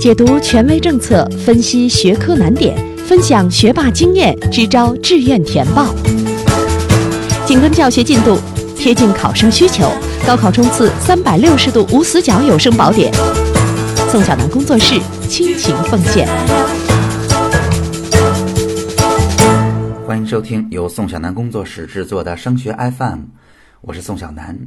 解读权威政策，分析学科难点，分享学霸经验，支招志愿填报。紧跟教学进度，贴近考生需求，高考冲刺三百六十度无死角有声宝典。宋小南工作室倾情奉献。欢迎收听由宋小南工作室制作的升学 FM，我是宋小南。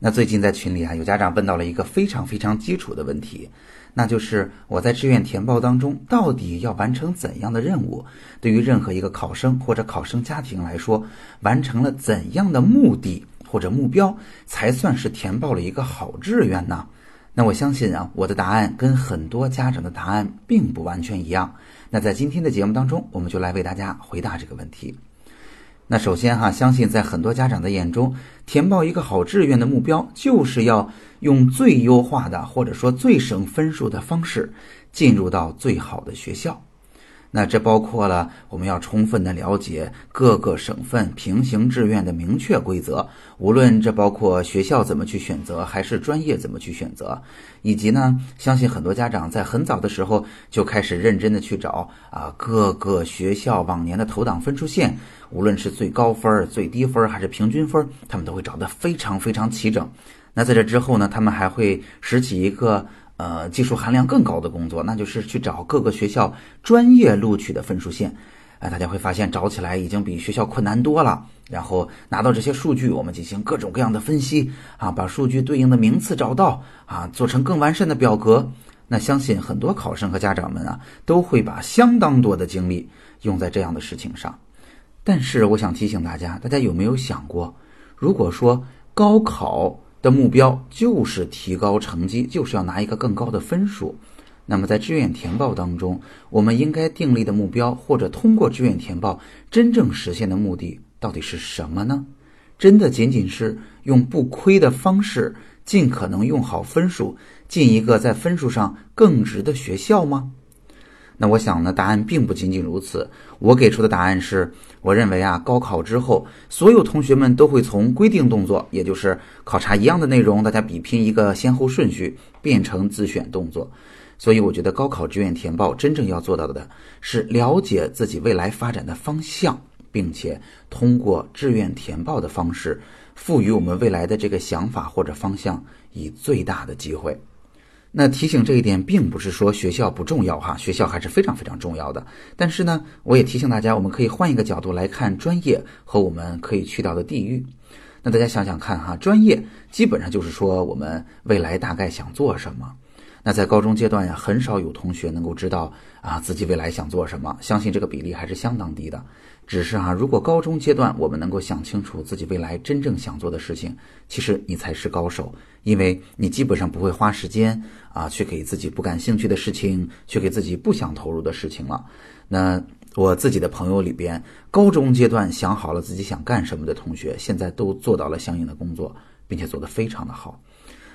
那最近在群里啊，有家长问到了一个非常非常基础的问题，那就是我在志愿填报当中到底要完成怎样的任务？对于任何一个考生或者考生家庭来说，完成了怎样的目的或者目标才算是填报了一个好志愿呢？那我相信啊，我的答案跟很多家长的答案并不完全一样。那在今天的节目当中，我们就来为大家回答这个问题。那首先哈，相信在很多家长的眼中，填报一个好志愿的目标，就是要用最优化的或者说最省分数的方式，进入到最好的学校。那这包括了我们要充分的了解各个省份平行志愿的明确规则，无论这包括学校怎么去选择，还是专业怎么去选择，以及呢，相信很多家长在很早的时候就开始认真的去找啊各个学校往年的投档分数线，无论是最高分、最低分还是平均分，他们都会找得非常非常齐整。那在这之后呢，他们还会拾起一个。呃，技术含量更高的工作，那就是去找各个学校专业录取的分数线。哎，大家会发现找起来已经比学校困难多了。然后拿到这些数据，我们进行各种各样的分析啊，把数据对应的名次找到啊，做成更完善的表格。那相信很多考生和家长们啊，都会把相当多的精力用在这样的事情上。但是我想提醒大家，大家有没有想过，如果说高考？的目标就是提高成绩，就是要拿一个更高的分数。那么在志愿填报当中，我们应该订立的目标，或者通过志愿填报真正实现的目的，到底是什么呢？真的仅仅是用不亏的方式，尽可能用好分数，进一个在分数上更值的学校吗？那我想呢，答案并不仅仅如此。我给出的答案是，我认为啊，高考之后，所有同学们都会从规定动作，也就是考察一样的内容，大家比拼一个先后顺序，变成自选动作。所以，我觉得高考志愿填报真正要做到的是了解自己未来发展的方向，并且通过志愿填报的方式，赋予我们未来的这个想法或者方向以最大的机会。那提醒这一点，并不是说学校不重要哈，学校还是非常非常重要的。但是呢，我也提醒大家，我们可以换一个角度来看专业和我们可以去到的地域。那大家想想看哈，专业基本上就是说我们未来大概想做什么。那在高中阶段呀，很少有同学能够知道啊自己未来想做什么，相信这个比例还是相当低的。只是啊，如果高中阶段我们能够想清楚自己未来真正想做的事情，其实你才是高手，因为你基本上不会花时间啊去给自己不感兴趣的事情，去给自己不想投入的事情了。那我自己的朋友里边，高中阶段想好了自己想干什么的同学，现在都做到了相应的工作，并且做得非常的好。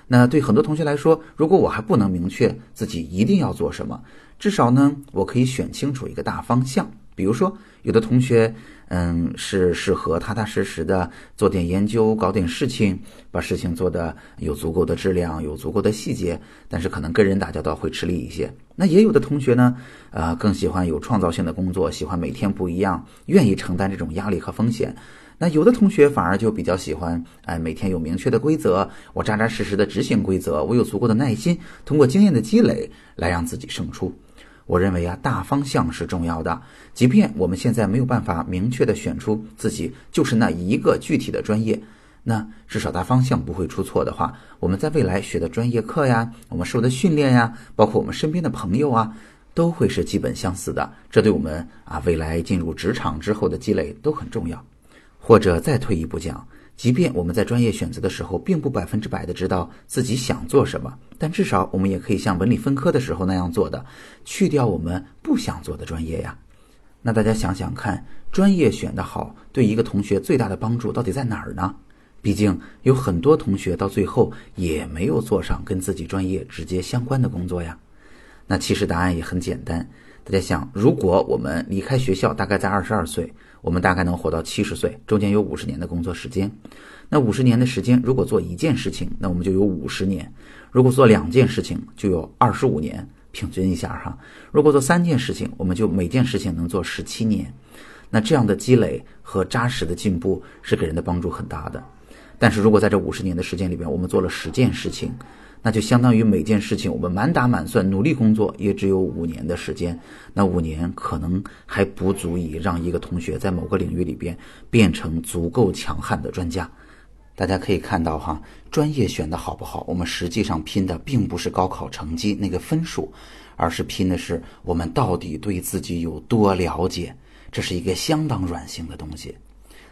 那对很多同学来说，如果我还不能明确自己一定要做什么，至少呢，我可以选清楚一个大方向。比如说，有的同学，嗯，是适合踏踏实实的做点研究，搞点事情，把事情做得有足够的质量，有足够的细节，但是可能跟人打交道会吃力一些。那也有的同学呢，呃，更喜欢有创造性的工作，喜欢每天不一样，愿意承担这种压力和风险。那有的同学反而就比较喜欢，哎，每天有明确的规则，我扎扎实实的执行规则，我有足够的耐心，通过经验的积累来让自己胜出。我认为啊，大方向是重要的。即便我们现在没有办法明确的选出自己就是那一个具体的专业，那至少大方向不会出错的话，我们在未来学的专业课呀，我们受的训练呀，包括我们身边的朋友啊，都会是基本相似的。这对我们啊未来进入职场之后的积累都很重要。或者再退一步讲。即便我们在专业选择的时候，并不百分之百的知道自己想做什么，但至少我们也可以像文理分科的时候那样做的，去掉我们不想做的专业呀。那大家想想看，专业选得好，对一个同学最大的帮助到底在哪儿呢？毕竟有很多同学到最后也没有做上跟自己专业直接相关的工作呀。那其实答案也很简单，大家想，如果我们离开学校，大概在二十二岁。我们大概能活到七十岁，中间有五十年的工作时间。那五十年的时间，如果做一件事情，那我们就有五十年；如果做两件事情，就有二十五年。平均一下哈，如果做三件事情，我们就每件事情能做十七年。那这样的积累和扎实的进步是给人的帮助很大的。但是如果在这五十年的时间里边，我们做了十件事情，那就相当于每件事情我们满打满算努力工作也只有五年的时间。那五年可能还不足以让一个同学在某个领域里边变成足够强悍的专家。大家可以看到哈，专业选的好不好，我们实际上拼的并不是高考成绩那个分数，而是拼的是我们到底对自己有多了解。这是一个相当软性的东西。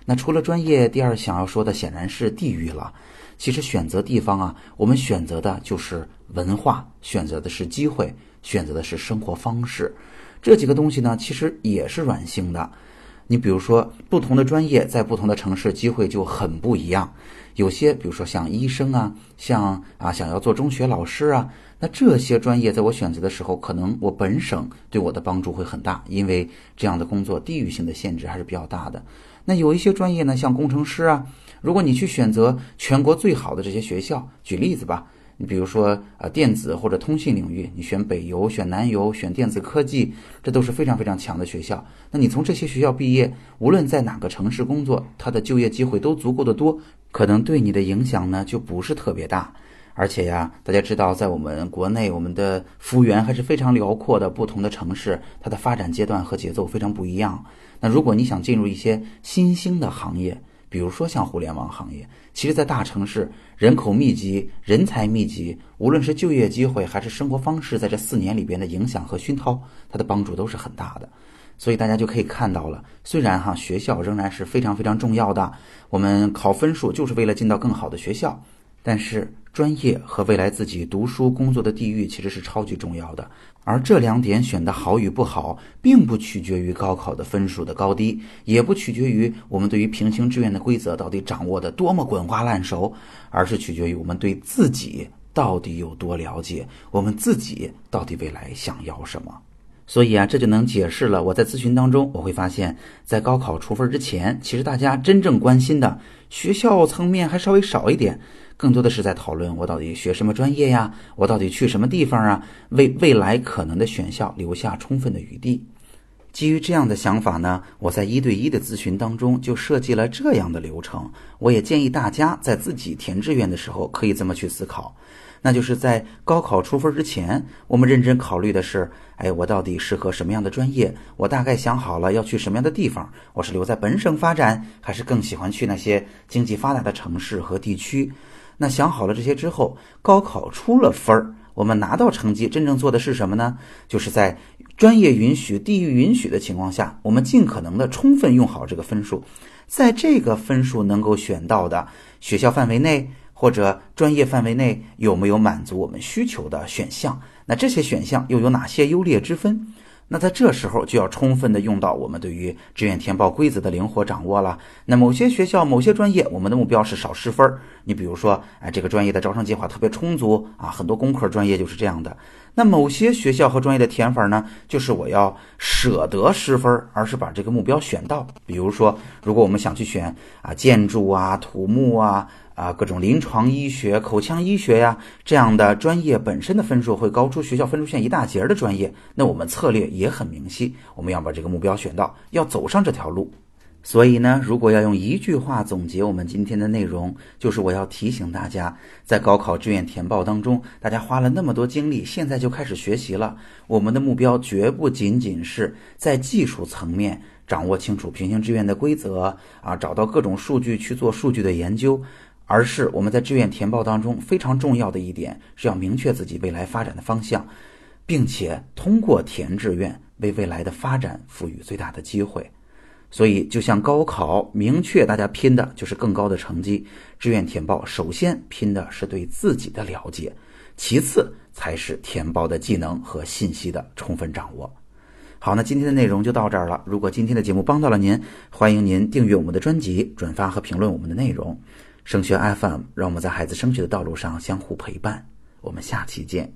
那除了专业，第二想要说的显然是地域了。其实选择地方啊，我们选择的就是文化，选择的是机会，选择的是生活方式。这几个东西呢，其实也是软性的。你比如说，不同的专业在不同的城市，机会就很不一样。有些，比如说像医生啊，像啊想要做中学老师啊，那这些专业在我选择的时候，可能我本省对我的帮助会很大，因为这样的工作地域性的限制还是比较大的。那有一些专业呢，像工程师啊，如果你去选择全国最好的这些学校，举例子吧，你比如说呃电子或者通信领域，你选北邮、选南邮、选电子科技，这都是非常非常强的学校。那你从这些学校毕业，无论在哪个城市工作，它的就业机会都足够的多。可能对你的影响呢就不是特别大，而且呀，大家知道，在我们国内，我们的幅员还是非常辽阔的，不同的城市，它的发展阶段和节奏非常不一样。那如果你想进入一些新兴的行业，比如说像互联网行业，其实，在大城市，人口密集、人才密集，无论是就业机会还是生活方式，在这四年里边的影响和熏陶，它的帮助都是很大的。所以大家就可以看到了，虽然哈学校仍然是非常非常重要的，我们考分数就是为了进到更好的学校，但是专业和未来自己读书工作的地域其实是超级重要的。而这两点选的好与不好，并不取决于高考的分数的高低，也不取决于我们对于平行志愿的规则到底掌握的多么滚瓜烂熟，而是取决于我们对自己到底有多了解，我们自己到底未来想要什么。所以啊，这就能解释了。我在咨询当中，我会发现，在高考出分之前，其实大家真正关心的学校层面还稍微少一点，更多的是在讨论我到底学什么专业呀，我到底去什么地方啊，为未来可能的选校留下充分的余地。基于这样的想法呢，我在一对一的咨询当中就设计了这样的流程。我也建议大家在自己填志愿的时候可以这么去思考。那就是在高考出分之前，我们认真考虑的是：哎，我到底适合什么样的专业？我大概想好了要去什么样的地方。我是留在本省发展，还是更喜欢去那些经济发达的城市和地区？那想好了这些之后，高考出了分儿，我们拿到成绩，真正做的是什么呢？就是在专业允许、地域允许的情况下，我们尽可能的充分用好这个分数，在这个分数能够选到的学校范围内。或者专业范围内有没有满足我们需求的选项？那这些选项又有哪些优劣之分？那在这时候就要充分的用到我们对于志愿填报规则的灵活掌握了。那某些学校、某些专业，我们的目标是少失分儿。你比如说，哎，这个专业的招生计划特别充足啊，很多工科专业就是这样的。那某些学校和专业的填法呢，就是我要舍得失分儿，而是把这个目标选到。比如说，如果我们想去选啊建筑啊、土木啊。啊，各种临床医学、口腔医学呀，这样的专业本身的分数会高出学校分数线一大截的专业，那我们策略也很明晰，我们要把这个目标选到，要走上这条路。所以呢，如果要用一句话总结我们今天的内容，就是我要提醒大家，在高考志愿填报当中，大家花了那么多精力，现在就开始学习了。我们的目标绝不仅仅是在技术层面掌握清楚平行志愿的规则啊，找到各种数据去做数据的研究。而是我们在志愿填报当中非常重要的一点，是要明确自己未来发展的方向，并且通过填志愿为未来的发展赋予最大的机会。所以，就像高考，明确大家拼的就是更高的成绩；志愿填报首先拼的是对自己的了解，其次才是填报的技能和信息的充分掌握。好，那今天的内容就到这儿了。如果今天的节目帮到了您，欢迎您订阅我们的专辑、转发和评论我们的内容。升学 FM，让我们在孩子升学的道路上相互陪伴。我们下期见。